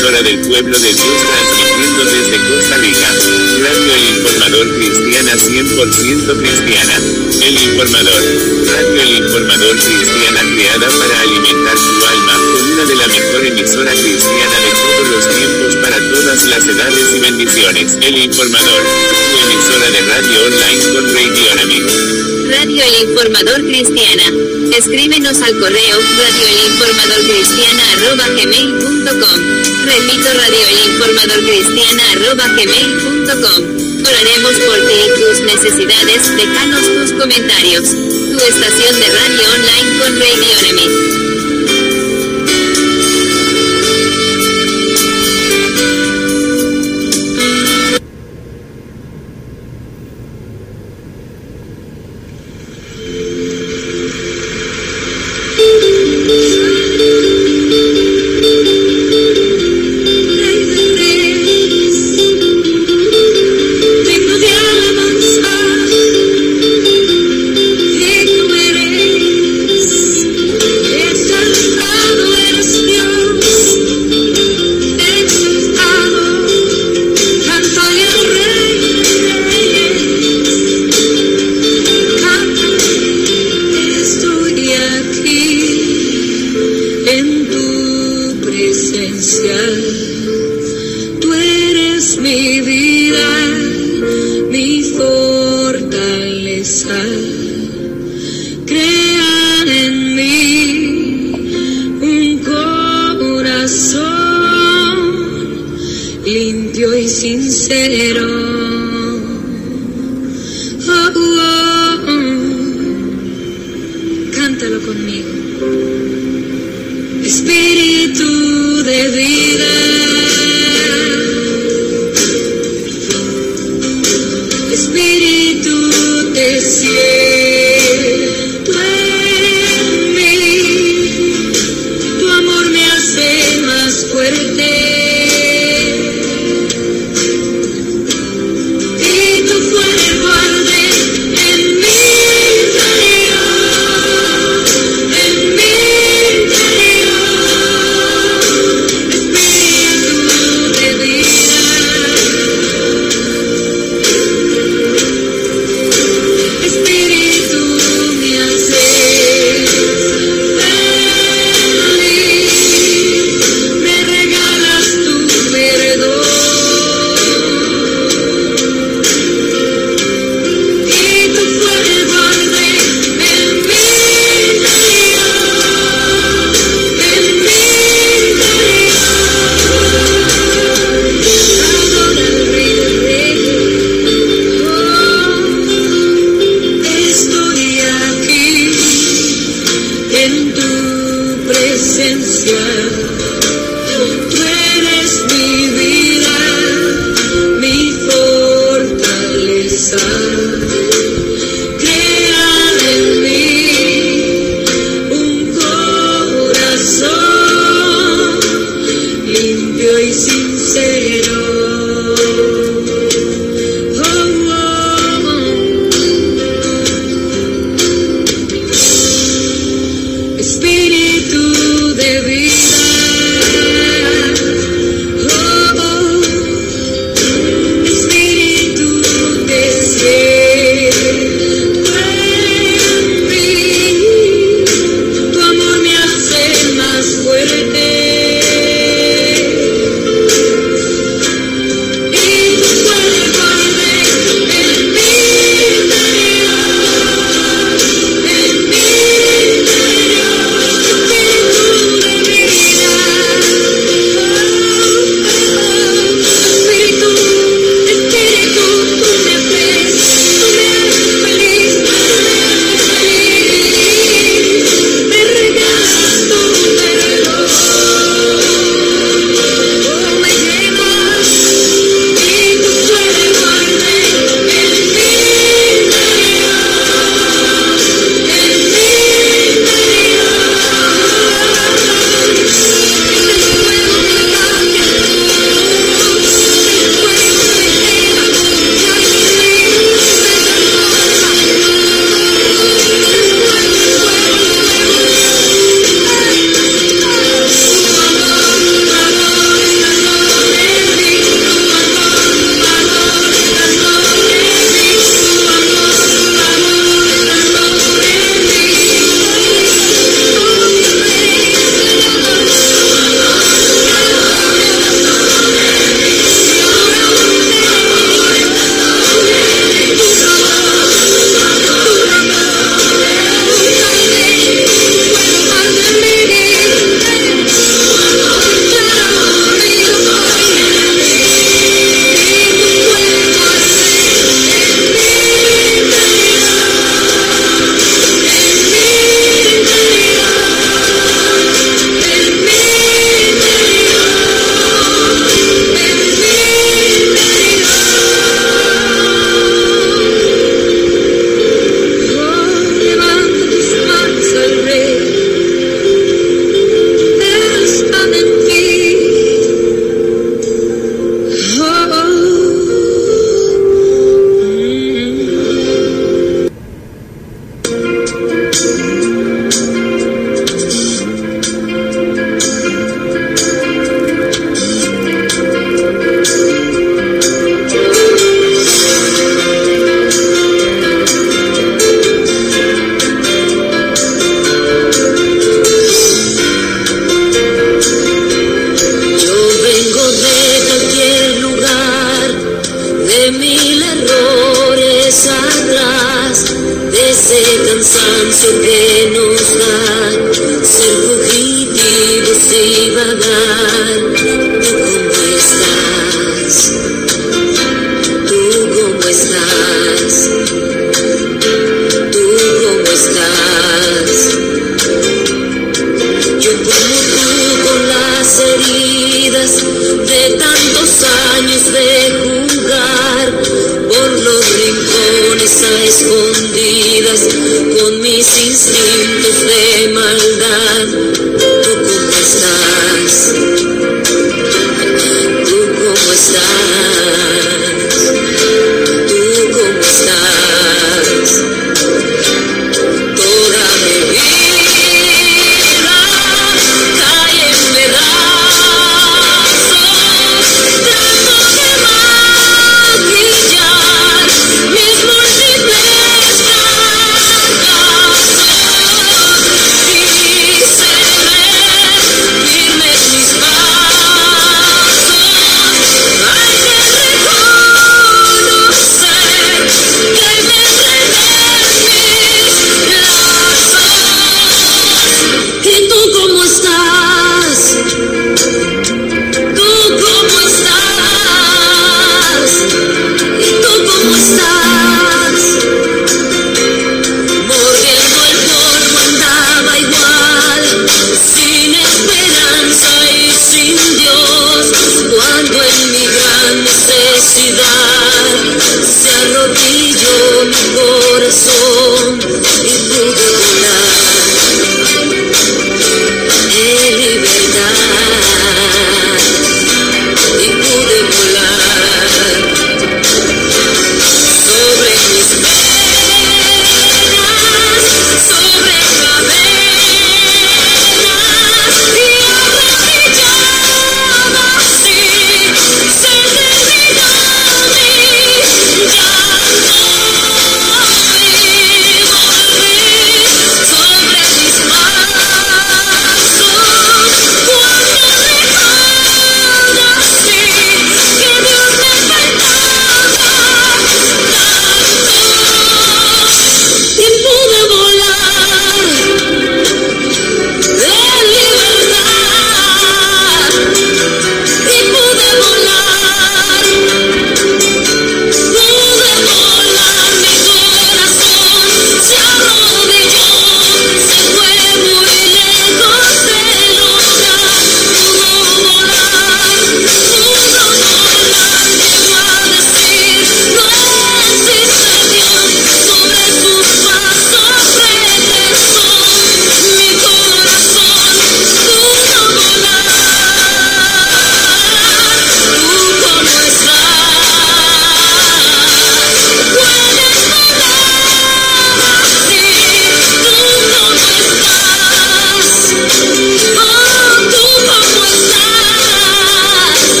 emisora del pueblo de Dios transmitiendo desde Costa Rica. Radio El Informador Cristiana 100% cristiana. El Informador. Radio El Informador Cristiana creada para alimentar tu alma con una de la mejor emisora cristiana de todos los tiempos para todas las edades y bendiciones. El Informador. Tu emisora de radio online con Radionomy. Radio El Informador Cristiana. Escríbenos al correo radioelinformadorcristiana.gmail.com Repito, radioelinformadorcristiana.gmail.com Oraremos por ti y tus necesidades. Déjanos tus comentarios. Tu estación de radio online con Radionomy. Digno せ。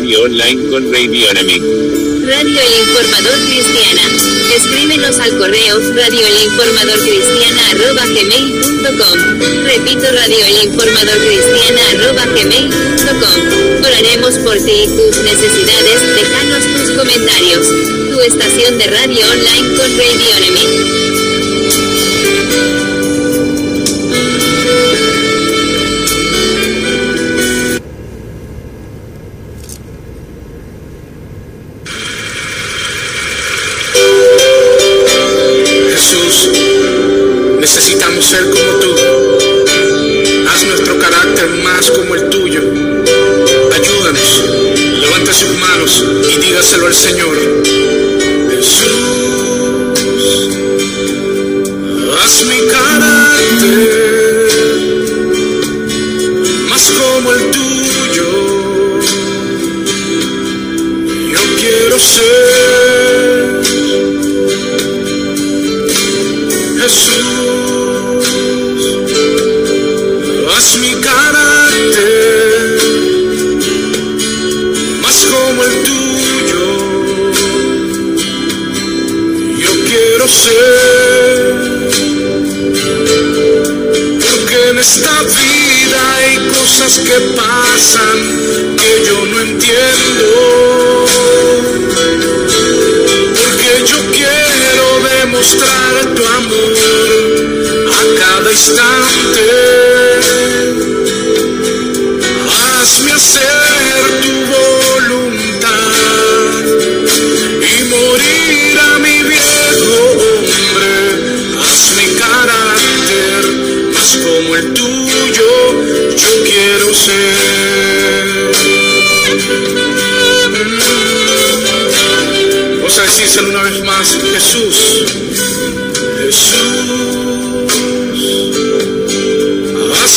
radio online con Radioenemic. Radio El Informador Cristiana. Escríbenos al correo radio el informador cristiana arroba Repito radio el informador cristiana arroba Oraremos por ti y tus necesidades. Déjanos tus comentarios. Tu estación de radio online con Radioenemic. Necesitamos ser como tú. Haz nuestro carácter más como el tuyo. Ayúdanos. Levanta sus manos y dígaselo al Señor.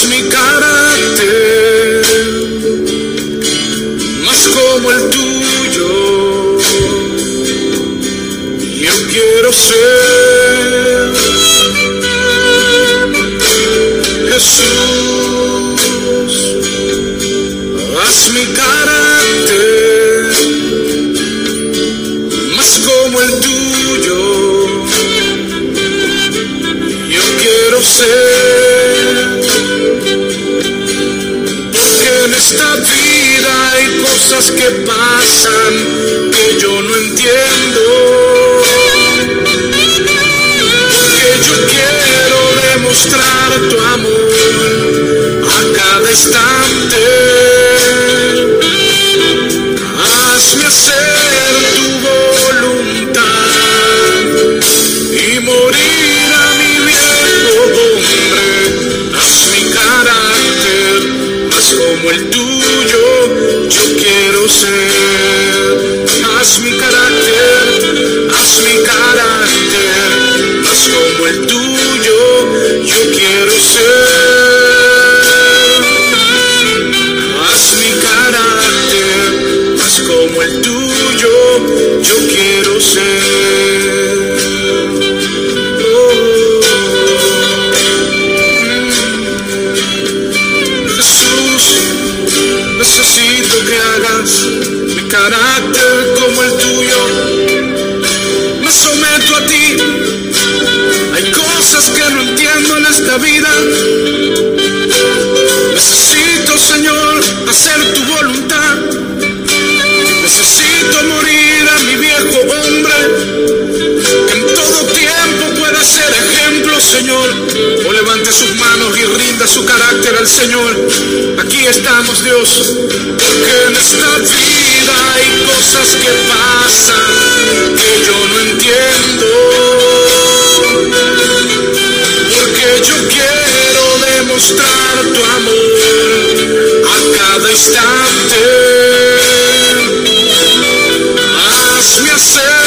me acerco a ti. Hay cosas que no entiendo en esta vida. Necesito, Señor, hacer tu voluntad. Necesito morir a mi viejo hombre. Que en todo tiempo pueda ser ejemplo, Señor. O levante sus manos y rinda su carácter al Señor. Aquí estamos, Dios, porque en esta vida hay cosas que pasan que yo no entiendo. Porque yo quiero demostrar tu amor a cada instante. Hazme hacer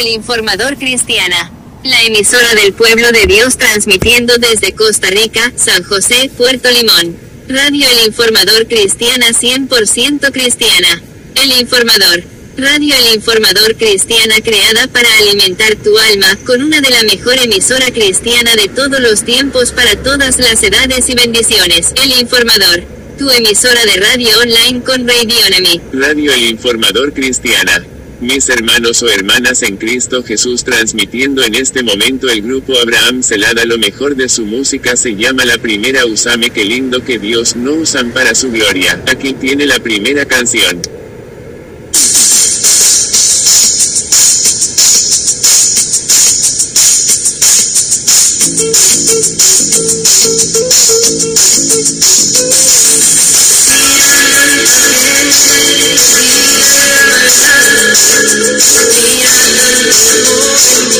El Informador Cristiana. La emisora del pueblo de Dios transmitiendo desde Costa Rica, San José, Puerto Limón. Radio El Informador Cristiana 100% cristiana. El Informador. Radio El Informador Cristiana creada para alimentar tu alma con una de la mejor emisora cristiana de todos los tiempos para todas las edades y bendiciones. El Informador. Tu emisora de radio online con Radionomy. Radio El Informador Cristiana mis hermanos o hermanas en Cristo Jesús transmitiendo en este momento el grupo Abraham Celada lo mejor de su música se llama la primera Usame que lindo que Dios no usan para su gloria. Aquí tiene la primera canción.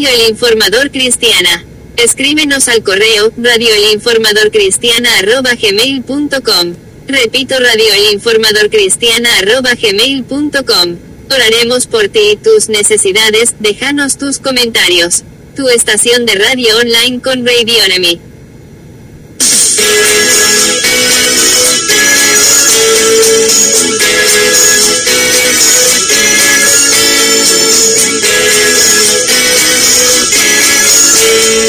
Radio El Informador Cristiana. Escríbenos al correo radioelinformadorcristiana@gmail.com. Repito radioelinformadorcristiana@gmail.com. Oraremos por ti y tus necesidades, déjanos tus comentarios. Tu estación de radio online con Radionomy. No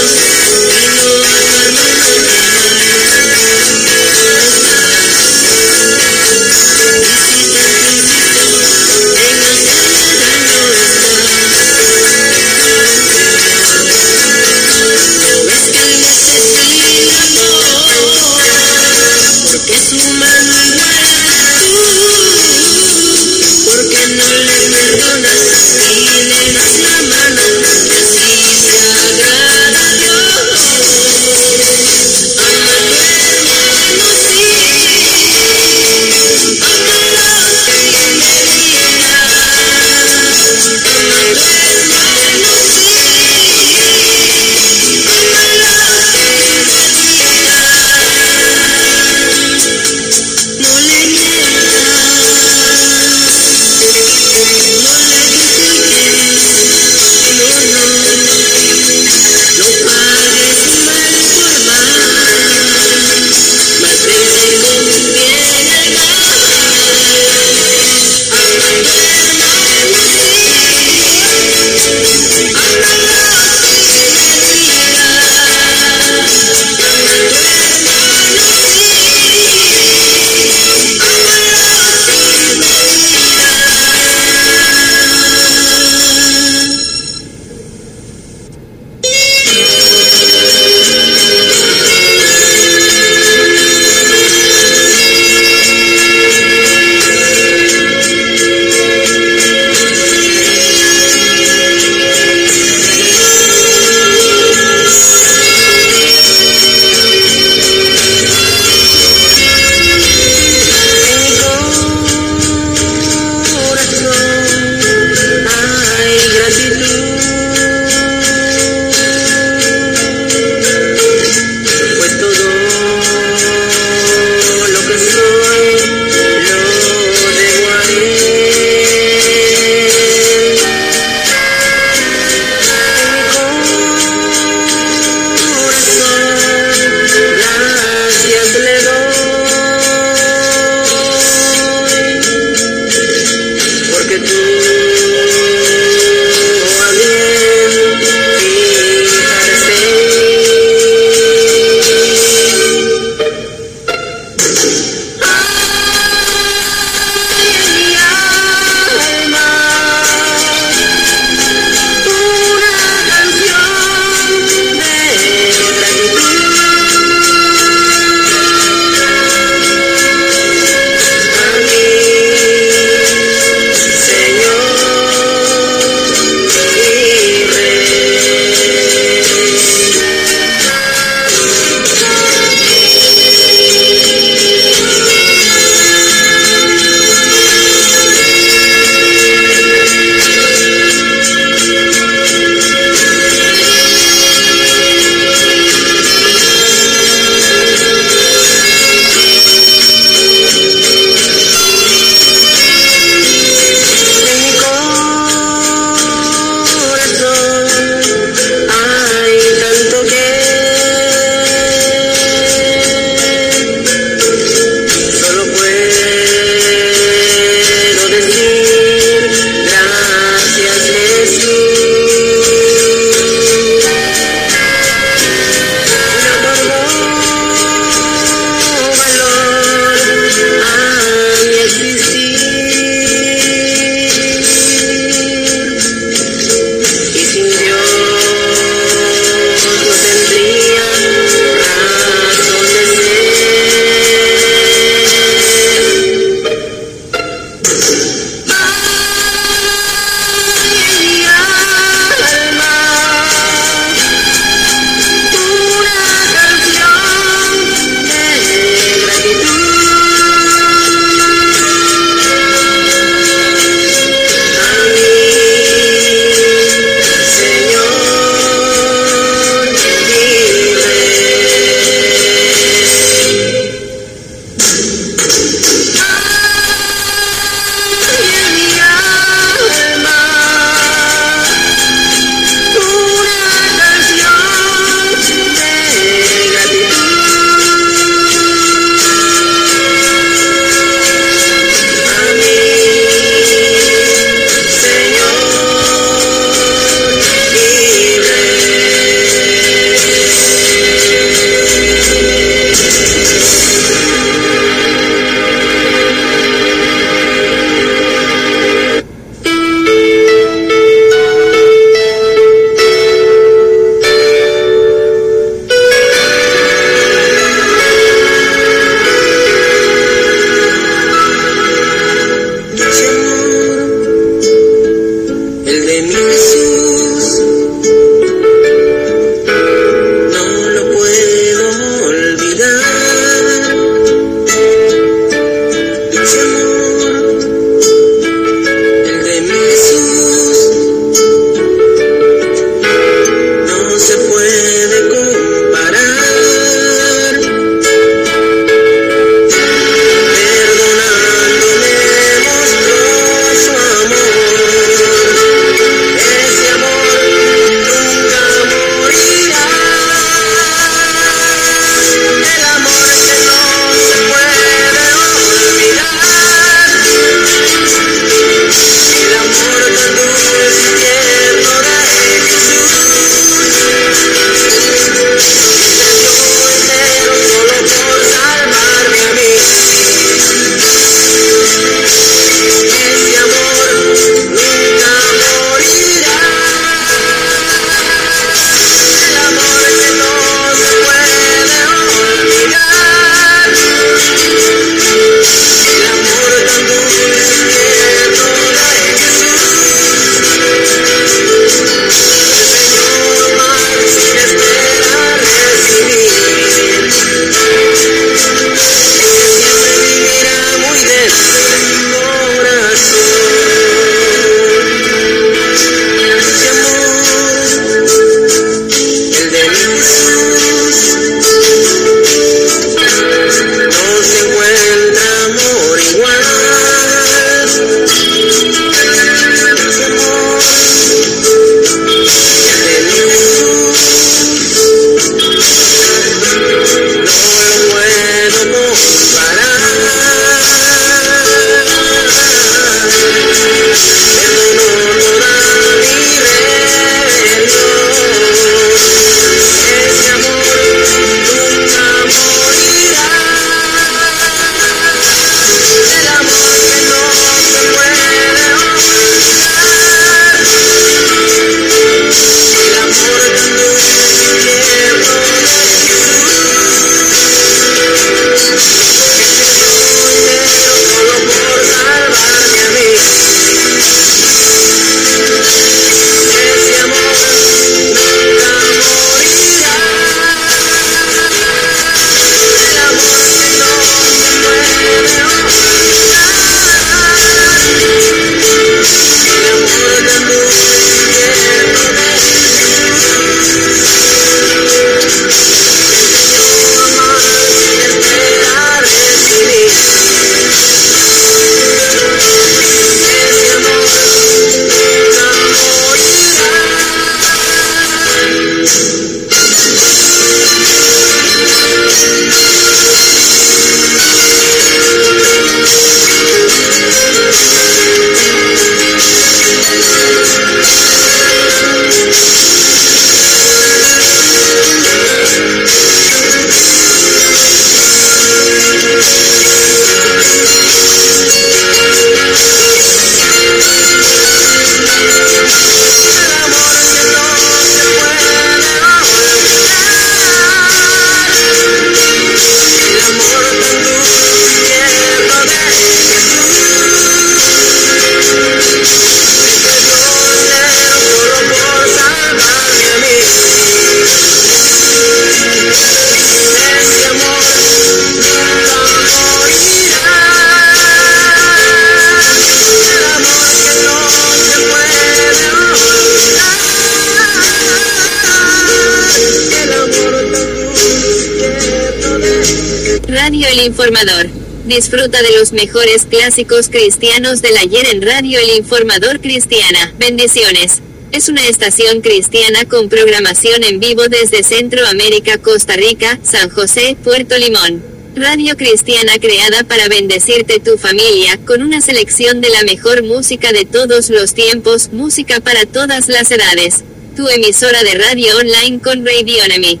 Informador. Disfruta de los mejores clásicos cristianos del ayer en Radio El Informador Cristiana. Bendiciones. Es una estación cristiana con programación en vivo desde Centroamérica, Costa Rica, San José, Puerto Limón. Radio cristiana creada para bendecirte tu familia, con una selección de la mejor música de todos los tiempos, música para todas las edades. Tu emisora de radio online con Radionomy.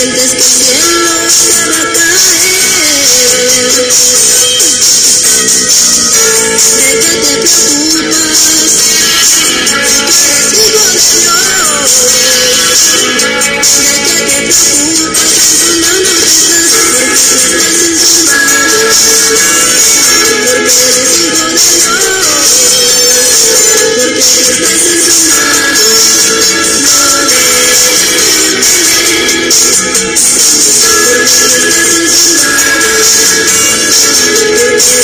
Sientes que porque tú estás en sus manos. Porque eres hijo de Dios. Jesus.